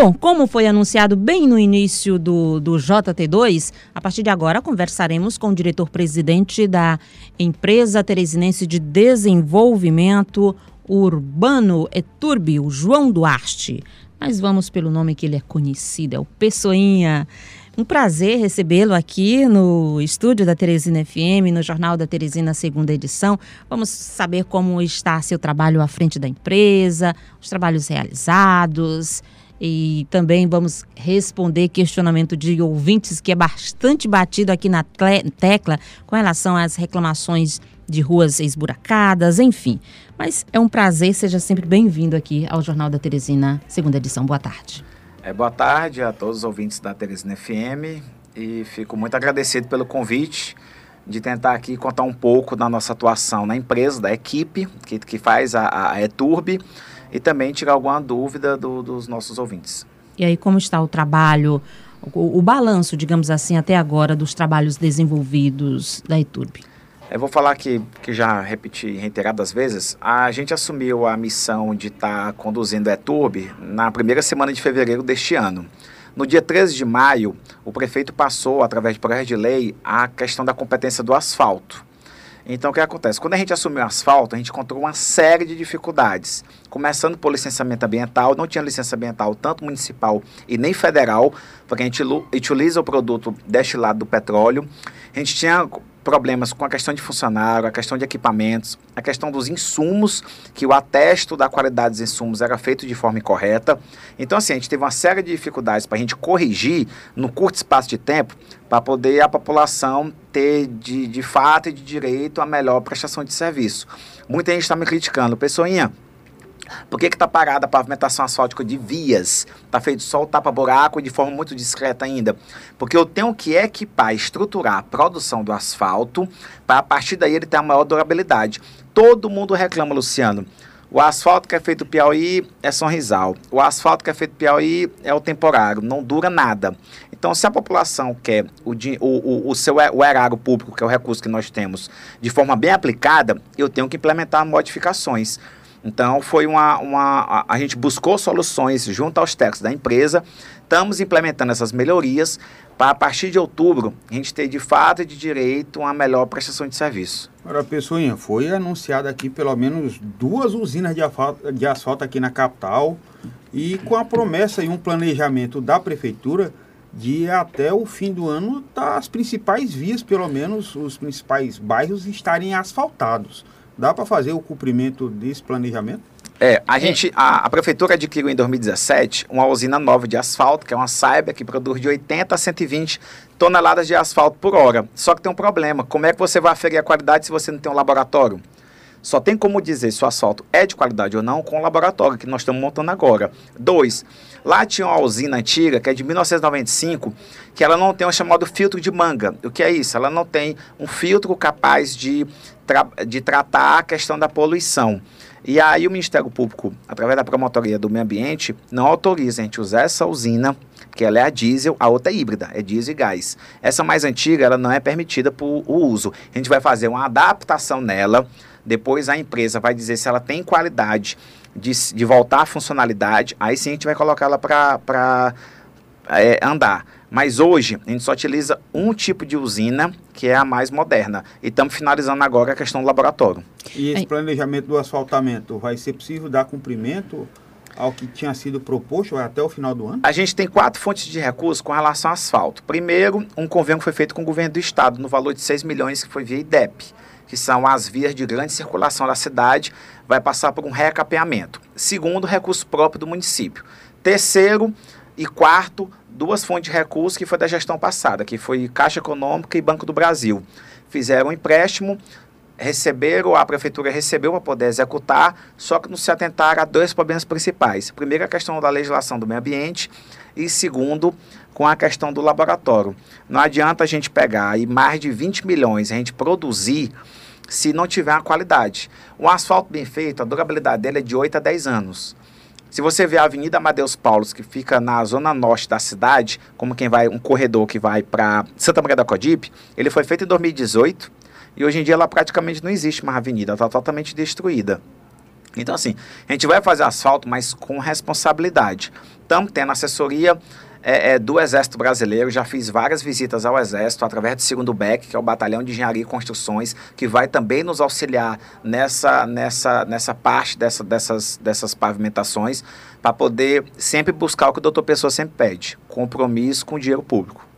Bom, como foi anunciado bem no início do, do JT2, a partir de agora conversaremos com o diretor-presidente da empresa teresinense de desenvolvimento urbano Eturbi, o João Duarte. Mas vamos pelo nome que ele é conhecido, é o Pessoinha. Um prazer recebê-lo aqui no estúdio da Teresina FM, no Jornal da Teresina, segunda edição. Vamos saber como está seu trabalho à frente da empresa, os trabalhos realizados e também vamos responder questionamento de ouvintes que é bastante batido aqui na tecla com relação às reclamações de ruas esburacadas, enfim. Mas é um prazer, seja sempre bem-vindo aqui ao Jornal da Teresina, segunda edição. Boa tarde. É, boa tarde a todos os ouvintes da Teresina FM e fico muito agradecido pelo convite de tentar aqui contar um pouco da nossa atuação na empresa, da equipe que, que faz a, a ETURB e também tirar alguma dúvida do, dos nossos ouvintes. E aí, como está o trabalho, o, o balanço, digamos assim, até agora dos trabalhos desenvolvidos da ETURB? Eu vou falar que, que já repeti reiteradas vezes, a gente assumiu a missão de estar tá conduzindo a ETURB na primeira semana de fevereiro deste ano. No dia 13 de maio, o prefeito passou, através de projeto de lei, a questão da competência do asfalto. Então, o que acontece? Quando a gente assumiu o asfalto, a gente encontrou uma série de dificuldades. Começando por licenciamento ambiental, não tinha licença ambiental tanto municipal e nem federal, porque a gente utiliza o produto destilado do petróleo. A gente tinha problemas com a questão de funcionário, a questão de equipamentos, a questão dos insumos, que o atesto da qualidade dos insumos era feito de forma incorreta. Então, assim, a gente teve uma série de dificuldades para a gente corrigir no curto espaço de tempo para poder a população ter de, de fato e de direito a melhor prestação de serviço. Muita gente está me criticando, pessoinha, por que está parada a pavimentação asfáltica de vias? Está feito só o tapa-buraco de forma muito discreta ainda. Porque eu tenho que equipar, estruturar a produção do asfalto para a partir daí ele ter a maior durabilidade. Todo mundo reclama, Luciano. O asfalto que é feito Piauí é sorrisal. O asfalto que é feito Piauí é o temporário, não dura nada. Então, se a população quer o, o, o, seu, o erário público, que é o recurso que nós temos, de forma bem aplicada, eu tenho que implementar modificações. Então, foi uma, uma. A gente buscou soluções junto aos técnicos da empresa, estamos implementando essas melhorias para, a partir de outubro, a gente ter de fato e de direito uma melhor prestação de serviço. Agora, Pessoinha, foi anunciada aqui pelo menos duas usinas de asfalto, de asfalto aqui na capital e com a promessa e um planejamento da prefeitura de até o fim do ano tá, as principais vias, pelo menos os principais bairros, estarem asfaltados. Dá para fazer o cumprimento desse planejamento? É, a gente, a, a, prefeitura adquiriu em 2017 uma usina nova de asfalto, que é uma Saiba, que produz de 80 a 120 toneladas de asfalto por hora. Só que tem um problema, como é que você vai aferir a qualidade se você não tem um laboratório? Só tem como dizer se o asfalto é de qualidade ou não com o laboratório que nós estamos montando agora. Dois, lá tinha uma usina antiga, que é de 1995, que ela não tem o chamado filtro de manga. O que é isso? Ela não tem um filtro capaz de tra de tratar a questão da poluição. E aí o Ministério Público, através da Promotoria do Meio Ambiente, não autoriza a gente usar essa usina, que ela é a diesel, a outra é híbrida, é diesel e gás. Essa mais antiga, ela não é permitida para o uso. A gente vai fazer uma adaptação nela, depois a empresa vai dizer se ela tem qualidade de, de voltar à funcionalidade, aí sim a gente vai colocar ela para é, andar. Mas hoje a gente só utiliza um tipo de usina, que é a mais moderna. E estamos finalizando agora a questão do laboratório. E esse planejamento do asfaltamento vai ser possível dar cumprimento ao que tinha sido proposto até o final do ano? A gente tem quatro fontes de recursos com relação ao asfalto. Primeiro, um convênio que foi feito com o governo do estado, no valor de 6 milhões, que foi via IDEP, que são as vias de grande circulação da cidade, vai passar por um recapeamento. Segundo, recurso próprio do município. Terceiro e quarto, duas fontes de recursos que foi da gestão passada, que foi Caixa Econômica e Banco do Brasil. Fizeram um empréstimo, receberam, a prefeitura recebeu para poder executar, só que não se atentaram a dois problemas principais. Primeiro, a questão da legislação do meio ambiente e segundo, com a questão do laboratório. Não adianta a gente pegar aí mais de 20 milhões, a gente produzir se não tiver a qualidade. Um asfalto bem feito, a durabilidade dele é de 8 a 10 anos. Se você vê a Avenida Amadeus Paulos, que fica na zona norte da cidade, como quem vai, um corredor que vai para Santa Maria da Codipe, ele foi feito em 2018 e hoje em dia ela praticamente não existe mais avenida, está totalmente destruída. Então, assim, a gente vai fazer asfalto, mas com responsabilidade. Estamos tendo assessoria é, é, do Exército Brasileiro, já fiz várias visitas ao Exército através do segundo BEC, que é o Batalhão de Engenharia e Construções, que vai também nos auxiliar nessa, nessa, nessa parte dessa, dessas, dessas pavimentações, para poder sempre buscar o que o doutor Pessoa sempre pede: compromisso com o dinheiro público.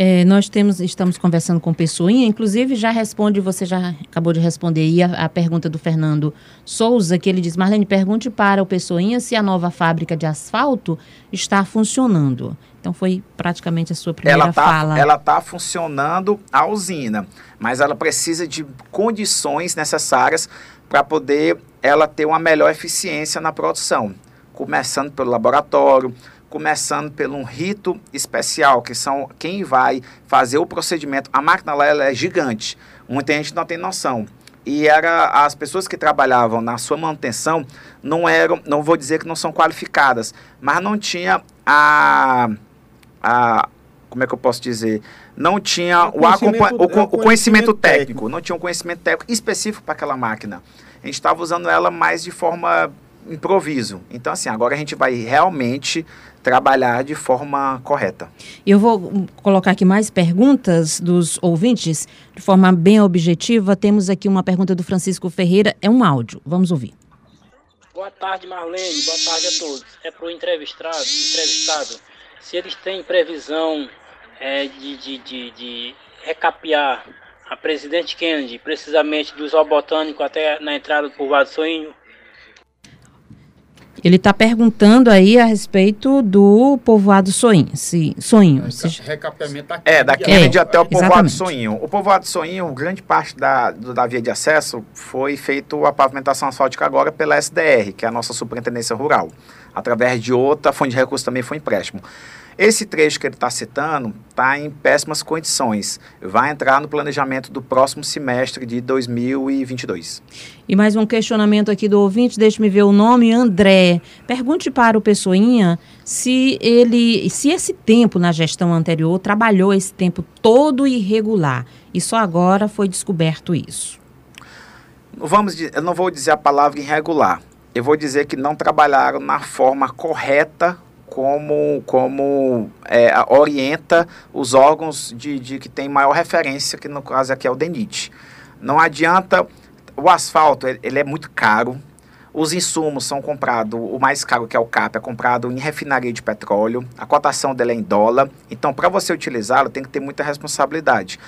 É, nós temos, estamos conversando com Pessoinha, inclusive já responde, você já acabou de responder aí a, a, pergunta do Fernando Souza, que ele diz, Marlene, pergunte para o Pessoinha se a nova fábrica de asfalto está funcionando. Então foi praticamente a sua primeira ela tá, fala. Ela está funcionando a usina, mas ela precisa de condições necessárias para poder ela ter uma melhor eficiência na produção, começando pelo laboratório, começando pelo um rito especial, que são quem vai fazer o procedimento. A máquina lá ela é gigante, muita gente não tem noção. E era as pessoas que trabalhavam na sua manutenção não eram, não vou dizer que não são qualificadas, mas não tinha a, a como é que eu posso dizer? Não tinha o, conhecimento, o, o, o conhecimento, conhecimento técnico, técnico, não tinha um conhecimento técnico específico para aquela máquina. A gente estava usando ela mais de forma improviso. Então, assim, agora a gente vai realmente trabalhar de forma correta. Eu vou colocar aqui mais perguntas dos ouvintes, de forma bem objetiva. Temos aqui uma pergunta do Francisco Ferreira, é um áudio. Vamos ouvir. Boa tarde, Marlene. Boa tarde a todos. É para o entrevistado, entrevistado, se eles têm previsão é, de, de, de, de recapear a presidente Kennedy, precisamente do Zoo Botânico até na entrada do povoado Soinho, ele está perguntando aí a respeito do povoado Soinho. Se, Soinho. Se... Recapeamento aqui. É, da Kennedy é, até o povoado exatamente. Soinho. O povoado Soinho, grande parte da, do, da via de acesso foi feito a pavimentação asfáltica agora pela SDR, que é a nossa Superintendência Rural. Através de outra fonte de recursos também foi empréstimo. Esse trecho que ele está citando está em péssimas condições. Vai entrar no planejamento do próximo semestre de 2022. E mais um questionamento aqui do ouvinte, deixe-me ver o nome, André. Pergunte para o Pessoinha se ele, se esse tempo na gestão anterior trabalhou esse tempo todo irregular e só agora foi descoberto isso. Vamos, eu não vou dizer a palavra irregular. Eu vou dizer que não trabalharam na forma correta como, como é, orienta os órgãos de, de que tem maior referência, que no caso aqui é o DENIT. Não adianta, o asfalto ele é muito caro, os insumos são comprados, o mais caro que é o CAP, é comprado em refinaria de petróleo, a cotação dele é em dólar, então para você utilizá-lo tem que ter muita responsabilidade.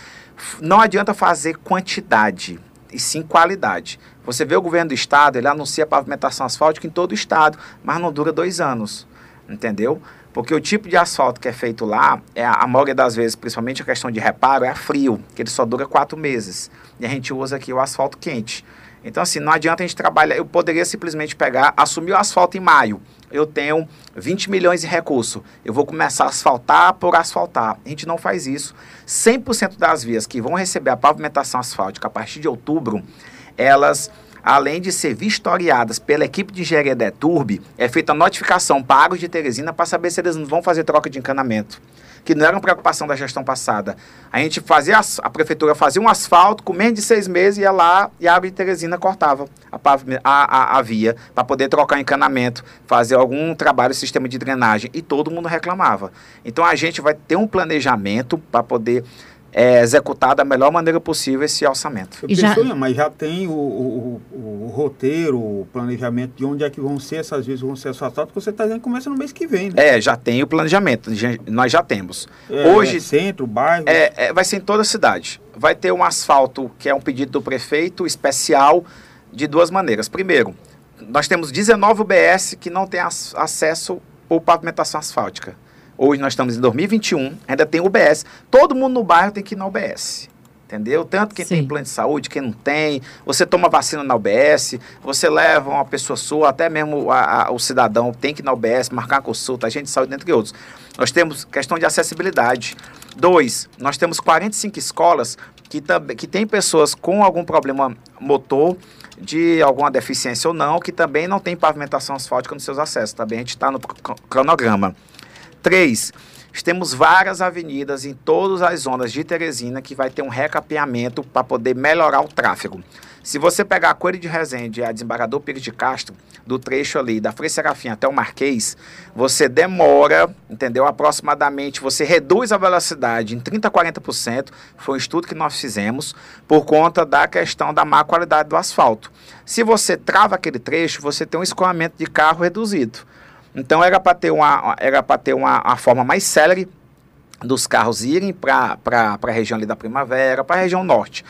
Não adianta fazer quantidade, e sim qualidade. Você vê o governo do estado, ele anuncia pavimentação asfáltica em todo o estado, mas não dura dois anos entendeu? Porque o tipo de asfalto que é feito lá, é a, maioria das vezes, principalmente a questão de reparo, é a frio, que ele só dura quatro meses. E a gente usa aqui o asfalto quente. Então, assim, não adianta a gente trabalhar. Eu poderia simplesmente pegar, assumir o asfalto em maio. Eu tenho 20 milhões de recurso. Eu vou começar a asfaltar por asfaltar. A gente não faz isso. 100% das vias que vão receber a pavimentação asfáltica a partir de outubro, elas além de ser vistoriadas pela equipe de engenharia da Eturb, é feita notificação para Águas de Teresina para saber se eles não vão fazer troca de encanamento. Que não era uma preocupação da gestão passada. A gente fazia, a prefeitura fazia um asfalto, com menos de seis meses, ia lá e a Água de Teresina cortava a, a, a via para poder trocar encanamento, fazer algum trabalho sistema de drenagem. E todo mundo reclamava. Então a gente vai ter um planejamento para poder é, executar da melhor maneira possível esse orçamento. Eu já... Pensou, mas já tem o, o, o, o, roteiro, o planejamento de onde é que vão ser essas vezes vão ser asfaltados, porque você está dizendo que começa no mês que vem, né? É, já tem o planejamento, já, nós já temos. É, Hoje, é centro, bairro? É, é, vai ser em toda a cidade. Vai ter um asfalto, que é um pedido do prefeito, especial, de duas maneiras. Primeiro, nós temos 19 UBS que não têm acesso por pavimentação asfáltica. Hoje nós estamos em 2021, ainda tem UBS. Todo mundo no bairro tem que ir na UBS. Entendeu? Tanto quem Sim. tem plano de saúde, quem não tem. Você toma vacina na UBS, você leva uma pessoa sua, até mesmo a, a, o cidadão tem que ir na UBS, marcar consulta, agente de saúde, entre outros. Nós temos questão de acessibilidade. Dois, nós temos 45 escolas que, que tem pessoas com algum problema motor, de alguma deficiência ou não, que também não tem pavimentação asfáltica nos seus acessos. Também a gente está no cronograma. Três, temos várias avenidas em todas as zonas de Teresina que vai ter um recapeamento para poder melhorar o tráfego. Se você pegar a Coelho de Resende e a Desembargador Pires de Castro, do trecho ali da Frei Serafim até o Marquês, você demora, entendeu? Aproximadamente, você reduz a velocidade em 30% a 40%, foi um estudo que nós fizemos, por conta da questão da má qualidade do asfalto. Se você trava aquele trecho, você tem um escoamento de carro reduzido. Então era para ter uma, era ter uma, uma forma mais célere dos carros irem para a região ali da Primavera, para a região norte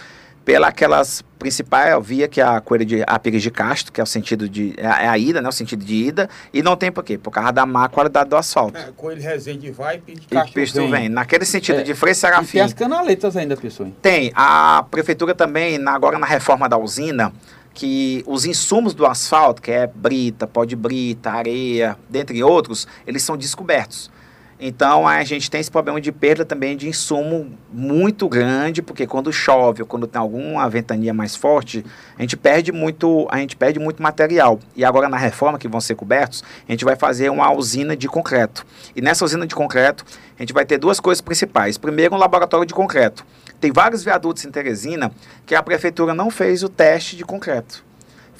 pela aquelas principais via que é a coelho de a Pires de Castro, que é o sentido de é, é a ida, né, o sentido de ida, e não tem por quê? Por causa da má qualidade do asfalto. É, coelho Resende vai, Pires de Castro, e vem. vem. Naquele sentido é, de Frei Serafim. E tem as canaletas ainda, pessoal. Tem. A prefeitura também, na, agora na reforma da usina, que os insumos do asfalto, que é brita, pó de brita, areia, dentre outros, eles são descobertos. Então a gente tem esse problema de perda também de insumo muito grande, porque quando chove ou quando tem alguma ventania mais forte, a gente perde muito, a gente perde muito material. E agora na reforma que vão ser cobertos, a gente vai fazer uma usina de concreto. E nessa usina de concreto, a gente vai ter duas coisas principais. Primeiro, um laboratório de concreto. Tem vários viadutos em Teresina que a prefeitura não fez o teste de concreto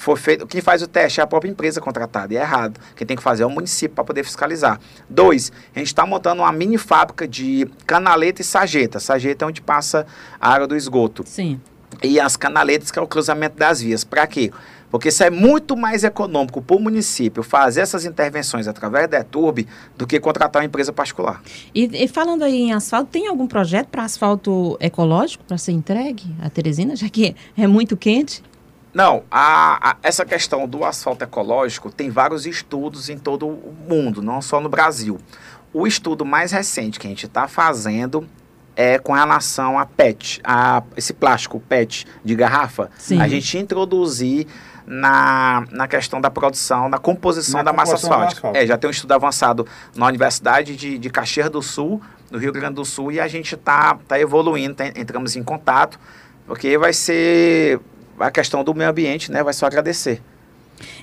for feito, quem faz o teste é a própria empresa contratada, e é errado. Quem tem que fazer é o município para poder fiscalizar. Dois, a gente está montando uma mini fábrica de canaleta e sarjeta. Sarjeta é onde passa a água do esgoto. Sim. E as canaletas, que é o cruzamento das vias. Para quê? Porque isso é muito mais econômico para o município fazer essas intervenções através da ETURB do que contratar uma empresa particular. E, e falando aí em asfalto, tem algum projeto para asfalto ecológico para ser entregue a Teresina, já que é muito quente? Não, a, a, essa questão do asfalto ecológico tem vários estudos em todo o mundo, não só no Brasil. O estudo mais recente que a gente está fazendo é com relação a PET, a esse plástico PET de garrafa. Sim. A gente introduzir na, na questão da produção, na composição na da massa asfáltica. É, já tem um estudo avançado na Universidade de, de Caxias do Sul, no Rio Grande do Sul, e a gente está tá evoluindo, tá, entramos em contato, porque vai ser a questão do meio ambiente, né, vai só agradecer.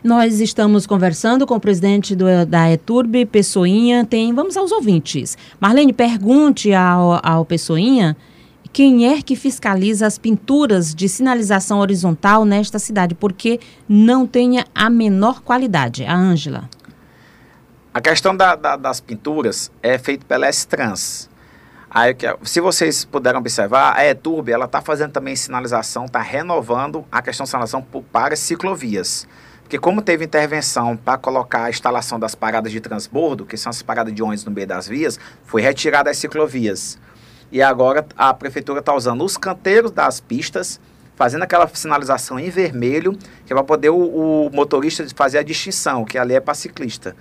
Nós estamos conversando com o presidente do, da ETURB, Pessoinha. Tem, vamos aos ouvintes. Marlene, pergunte ao, ao Pessoinha quem é que fiscaliza as pinturas de sinalização horizontal nesta cidade, porque não tenha a menor qualidade. A Ângela. A questão da, da, das pinturas é feita pela S-Trans. Aí, se vocês puderam observar, a ETURB ela está fazendo também sinalização, está renovando a questão de sinalização para ciclovias. Porque como teve intervenção para colocar a instalação das paradas de transbordo, que são as paradas de ônibus no meio das vias, foi retirada as ciclovias. E agora a prefeitura está usando os canteiros das pistas, fazendo aquela sinalização em vermelho, que é para poder o, o motorista fazer a distinção, que ali é para ciclista.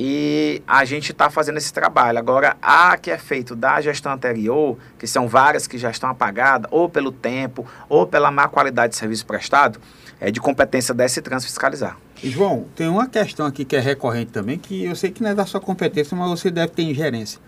E a gente está fazendo esse trabalho. Agora, a que é feito da gestão anterior, que são várias que já estão apagadas, ou pelo tempo, ou pela má qualidade de serviço prestado, é de competência da S-Trans fiscalizar. João, tem uma questão aqui que é recorrente também, que eu sei que não é da sua competência, mas você deve ter ingerência.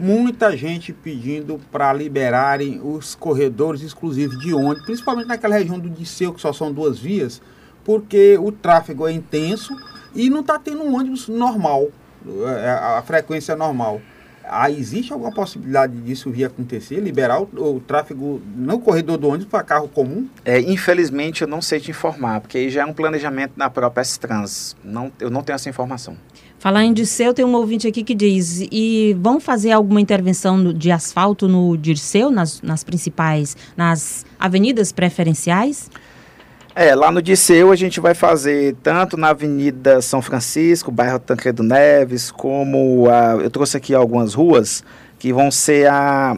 Muita gente pedindo para liberarem os corredores exclusivos de ônibus, principalmente naquela região do Disseu, que só são duas vias, porque o tráfego é intenso e não está tendo um ônibus normal, é, a frequência normal. Ah, existe alguma possibilidade disso vir acontecer, liberar o, o tráfego no corredor do ônibus para carro comum? É, infelizmente eu não sei te informar, porque aí já é um planejamento da própria S-Trans. Não, eu não tenho essa informação. Falar em Dirceu, tem um ouvinte aqui que diz, e vão fazer alguma intervenção de asfalto no Dirceu, nas, nas principais, nas avenidas preferenciais? É, lá no Disseu a gente vai fazer tanto na Avenida São Francisco, bairro Tancredo Neves, como a, eu trouxe aqui algumas ruas que vão ser a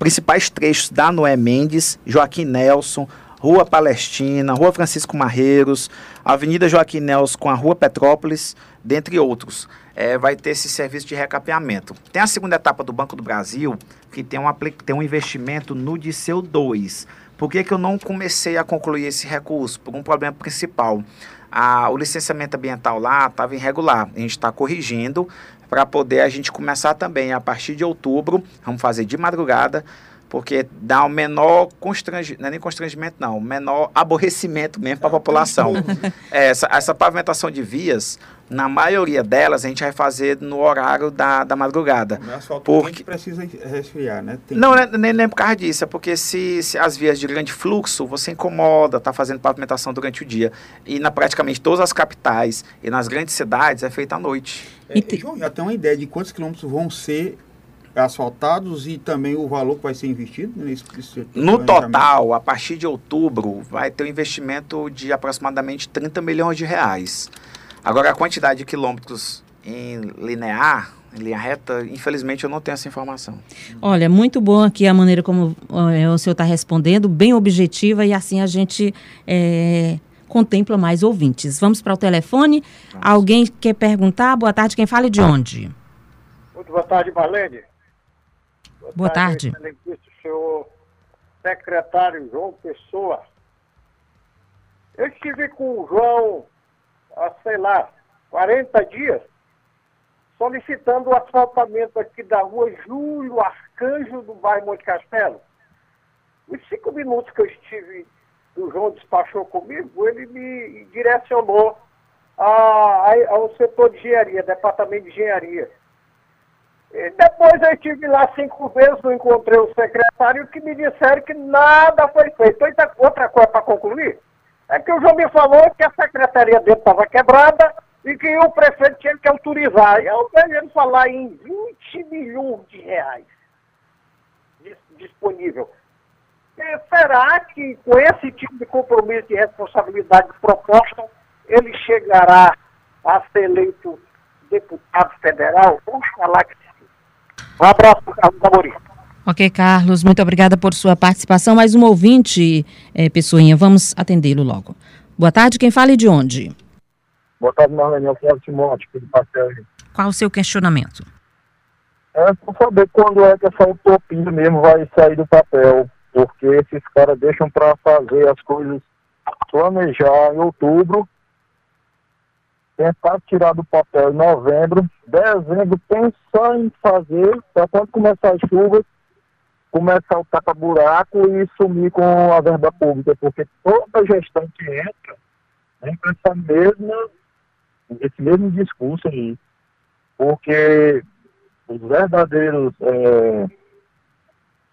principais trechos da Noé Mendes, Joaquim Nelson, Rua Palestina, Rua Francisco Marreiros, Avenida Joaquim Nelson com a Rua Petrópolis, dentre outros. É, vai ter esse serviço de recapeamento. Tem a segunda etapa do Banco do Brasil, que tem um, tem um investimento no Disseu 2 por que, que eu não comecei a concluir esse recurso? Por um problema principal. A, o licenciamento ambiental lá estava irregular. A gente está corrigindo para poder a gente começar também a partir de outubro. Vamos fazer de madrugada porque dá um menor constrangimento, não é nem constrangimento não, menor aborrecimento mesmo para a população. É, essa, essa pavimentação de vias, na maioria delas, a gente vai fazer no horário da, da madrugada. O porque precisa resfriar, né? Tem não, que... É, nem, nem por causa disso, é porque se, se as vias de grande fluxo, você incomoda, está fazendo pavimentação durante o dia. E na praticamente todas as capitais e nas grandes cidades é feita à noite. É, João, já tem uma ideia de quantos quilômetros vão ser asfaltados e também o valor que vai ser investido nesse, nesse No total, a partir de outubro, vai ter um investimento de aproximadamente 30 milhões de reais. Agora, a quantidade de quilômetros em linear, em linha reta, infelizmente eu não tenho essa informação. Olha, muito bom aqui a maneira como é, o senhor está respondendo, bem objetiva e assim a gente é, contempla mais ouvintes. Vamos para o telefone. Vamos. Alguém quer perguntar? Boa tarde, quem fala de onde? Muito boa tarde, Marlene. Boa, tarde. tarde. senhor secretário João Pessoa. Eu estive com o João há, sei lá, 40 dias, solicitando o asfaltamento aqui da rua Júlio Arcanjo, do bairro Monte Castelo. Os cinco minutos que eu estive, o João despachou comigo, ele me direcionou a, a, ao setor de engenharia, departamento de engenharia. E depois eu estive lá cinco vezes, não encontrei o secretário, que me disseram que nada foi feito. Então, outra coisa para concluir, é que o João me falou que a secretaria dele estava quebrada e que o prefeito tinha que autorizar. Eu vejo ele falar em 20 milhões de reais disponível. E será que com esse tipo de compromisso e responsabilidade proposta, ele chegará a ser eleito deputado federal? Vamos falar que um abraço Carlos Amorim. Ok, Carlos, muito obrigada por sua participação. Mais um ouvinte, é, Pessoinha, vamos atendê-lo logo. Boa tarde, quem fala e de onde? Boa tarde, Marlene, é o Flávio Timóteo, do Pastel. Qual o seu questionamento? É para saber quando é que essa utopia mesmo vai sair do papel, porque esses caras deixam para fazer as coisas, planejar em outubro tentar tirar do papel em novembro, dezembro, pensar em fazer, para quando começar as chuvas, começar o tapa-buraco e sumir com a verba pública, porque toda gestão que entra com essa mesma, esse mesmo discurso aí. Porque os verdadeiros é,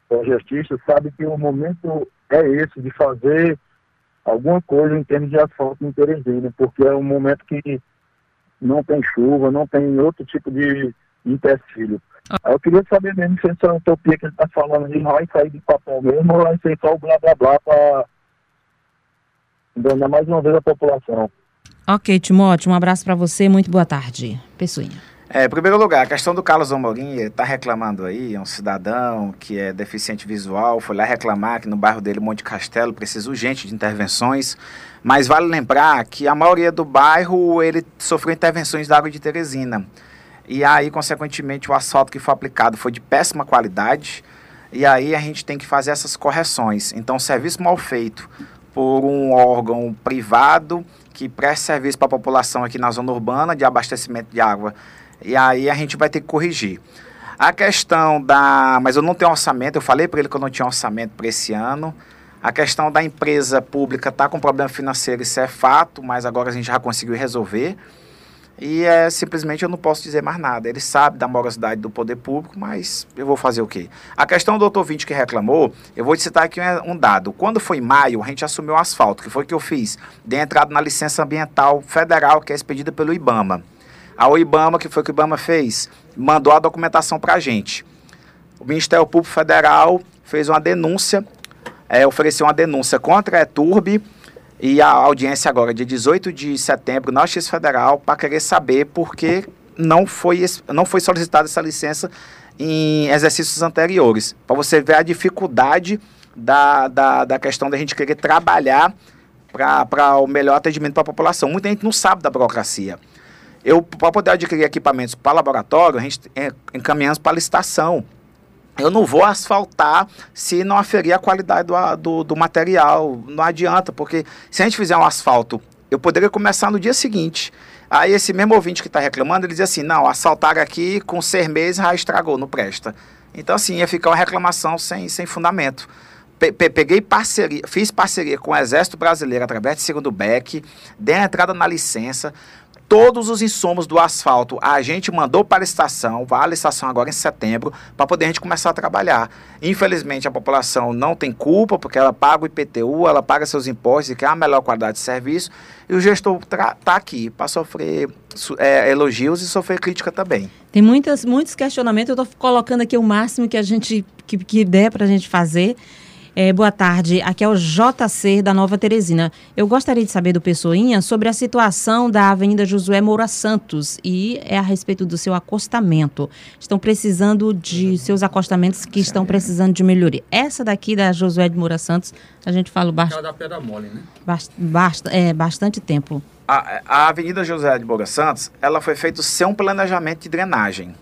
projetistas sabem que o momento é esse, de fazer alguma coisa em termos de asfalto em Teresina, porque é um momento que não tem chuva, não tem outro tipo de empecilho. Ah. Eu queria saber mesmo se essa utopia que ele está falando ali vai sair de papel mesmo ou vai ser só o blá blá blá para enganar mais uma vez a população. Ok, Timóteo, um abraço para você, muito boa tarde. Pessoinha. É, em primeiro lugar, a questão do Carlos Amorim, ele está reclamando aí, é um cidadão que é deficiente visual, foi lá reclamar que no bairro dele, Monte Castelo, precisa urgente de intervenções, mas vale lembrar que a maioria do bairro, ele sofreu intervenções da água de Teresina, e aí, consequentemente, o asfalto que foi aplicado foi de péssima qualidade, e aí a gente tem que fazer essas correções. Então, serviço mal feito por um órgão privado que presta serviço para a população aqui na zona urbana de abastecimento de água e aí a gente vai ter que corrigir. A questão da. Mas eu não tenho orçamento, eu falei para ele que eu não tinha orçamento para esse ano. A questão da empresa pública está com problema financeiro, isso é fato, mas agora a gente já conseguiu resolver. E é simplesmente eu não posso dizer mais nada. Ele sabe da morosidade do poder público, mas eu vou fazer o quê? A questão do doutor Vinte que reclamou, eu vou te citar aqui um dado. Quando foi em maio, a gente assumiu o asfalto, que foi o que eu fiz. Dei entrada na licença ambiental federal, que é expedida pelo IBAMA. A IBAMA, que foi o que o IBAMA fez, mandou a documentação para a gente. O Ministério Público Federal fez uma denúncia, é, ofereceu uma denúncia contra a ETURB e a audiência agora, dia 18 de setembro, na Justiça Federal, para querer saber por que não foi, não foi solicitada essa licença em exercícios anteriores. Para você ver a dificuldade da, da, da questão da gente querer trabalhar para o melhor atendimento para a população. Muita gente não sabe da burocracia. Eu, para poder adquirir equipamentos para laboratório, a gente é, encaminhamos para licitação. Eu não vou asfaltar se não aferir a qualidade do, do, do material. Não adianta, porque se a gente fizer um asfalto, eu poderia começar no dia seguinte. Aí esse mesmo ouvinte que está reclamando, ele diz assim, não, asfaltar aqui com seis meses já estragou, não presta. Então, assim, ia ficar uma reclamação sem, sem fundamento. Pe peguei parceria, fiz parceria com o Exército Brasileiro através de segundo BEC, dei a entrada na licença, todos os insumos do asfalto a gente mandou para a estação, vai a licitação agora em setembro, para poder a gente começar a trabalhar. Infelizmente a população não tem culpa, porque ela paga o IPTU, ela paga seus impostos e quer a melhor qualidade de serviço, e o gestor está aqui para sofrer é, elogios e sofrer crítica também. Tem muitas, muitos questionamentos, eu estou colocando aqui o máximo que a gente que, que der para a gente fazer. É, boa tarde, aqui é o JC da Nova Teresina. Eu gostaria de saber do Pessoinha sobre a situação da Avenida Josué Moura Santos e é a respeito do seu acostamento. Estão precisando de seus acostamentos que estão precisando de melhoria. Essa daqui da Josué de Moura Santos, a gente fala bastante. da pedra mole, né? Bast é, bastante tempo. A, a Avenida José de Moura Santos, ela foi feita sem um planejamento de drenagem.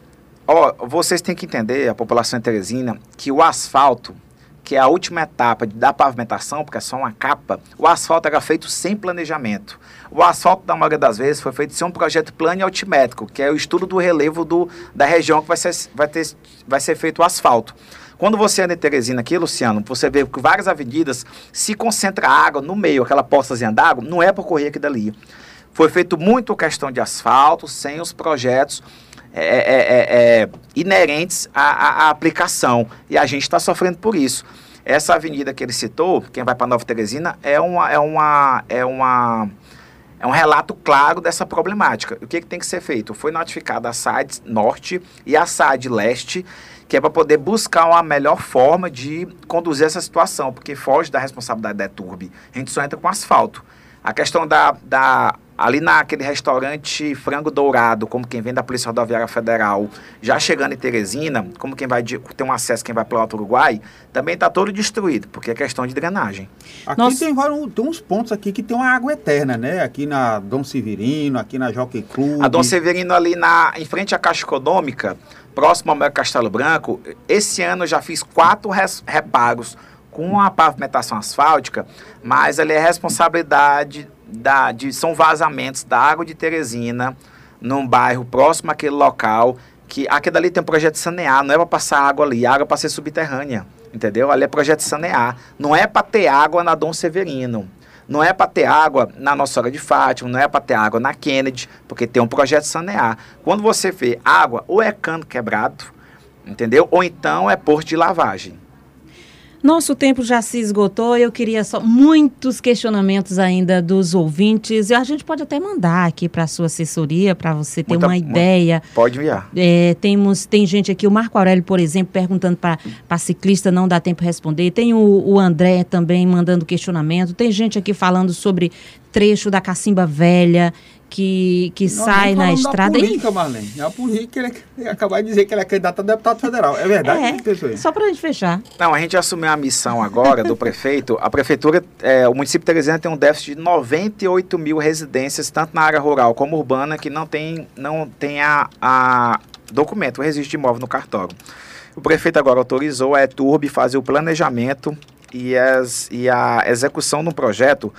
Ó, vocês têm que entender, a população de Teresina, que o asfalto que é a última etapa da pavimentação, porque é só uma capa, o asfalto era feito sem planejamento. O asfalto, da maioria das vezes, foi feito sem um projeto plano altimétrico, que é o estudo do relevo do, da região que vai ser, vai, ter, vai ser feito o asfalto. Quando você anda em Teresina aqui, Luciano, você vê que várias avenidas se concentra água no meio, aquela poçazinha d'água, não é por correr aqui dali. Foi feito muito questão de asfalto, sem os projetos é é, é, é, é, inerentes à, à, aplicação. E a gente está sofrendo por isso. Essa avenida que ele citou, quem vai para Nova Teresina, é uma, é uma, é uma é um relato claro dessa problemática. O que, que tem que ser feito? Foi notificada a SAD Norte e a SAD Leste, que é para poder buscar uma melhor forma de conduzir essa situação, porque foge da responsabilidade da ETURB. A gente só entra com asfalto. A questão da, da ali naquele restaurante Frango Dourado, como quem vem da Polícia Rodoviária Federal, já chegando em Teresina, como quem vai de, tem um acesso quem vai para o Alto Uruguai, também está todo destruído, porque é questão de drenagem. Aqui Nossa. tem, vários, tem uns pontos aqui que tem uma água eterna, né? Aqui na Dom Severino, aqui na Jockey Club. A Dom Severino ali na, em frente à Caixa Econômica, próximo ao Castelo Branco, esse ano eu já fiz quatro res, reparos com a pavimentação asfáltica, mas ali é responsabilidade da, de, são vazamentos da água de Teresina, num bairro próximo àquele local, que aquele ali tem um projeto de sanear, não é para passar água ali, água para ser subterrânea, entendeu? Ali é projeto de sanear, não é para ter água na Dom Severino, não é para ter água na Nossa Senhora de Fátima, não é para ter água na Kennedy, porque tem um projeto de sanear. Quando você vê água, ou é cano quebrado, entendeu? Ou então é posto de lavagem. Nosso tempo já se esgotou. Eu queria só muitos questionamentos ainda dos ouvintes. A gente pode até mandar aqui para a sua assessoria para você ter Muita, uma ideia. Pode enviar. É, temos, tem gente aqui, o Marco Aurélio, por exemplo, perguntando para ciclista, não dá tempo de responder. Tem o, o André também mandando questionamento. Tem gente aqui falando sobre trecho da Cacimba Velha que, que sai na estrada. Da política, Marlene. A política, ele, ele acabar de dizer que ele é candidato a deputado federal. É verdade? É, só para a gente fechar. Não, a gente assumiu a missão agora do prefeito. A prefeitura, é, o município de Teresina tem um déficit de 98 mil residências, tanto na área rural como urbana, que não tem, não tem a, a documento, o registro de imóvel no cartório. O prefeito agora autorizou a ETURB fazer o planejamento e, as, e a execução de um projeto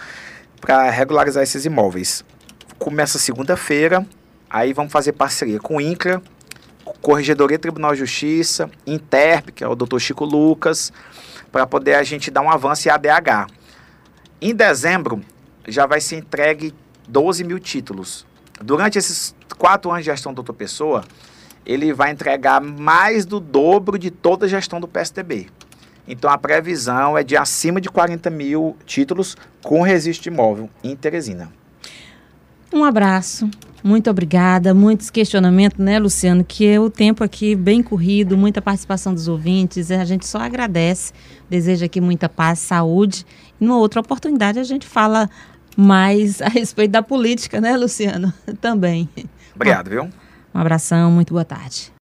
para regularizar esses imóveis começa segunda-feira, aí vamos fazer parceria com o INCRA, Corregedoria Tribunal de Justiça, Interp, que é o doutor Chico Lucas, para poder a gente dar um avanço em ADH. Em dezembro, já vai ser entregue 12 mil títulos. Durante esses quatro anos de gestão do doutor Pessoa, ele vai entregar mais do dobro de toda a gestão do PSDB. Então a previsão é de acima de 40 mil títulos com registro de imóvel em Teresina. Um abraço. Muito obrigada. Muitos questionamentos, né, Luciano? Que é o tempo aqui bem corrido, muita participação dos ouvintes. A gente só agradece. Deseja aqui muita paz, saúde. E numa outra oportunidade a gente fala mais a respeito da política, né, Luciano? Também. Obrigado, viu? Um abração, muito boa tarde.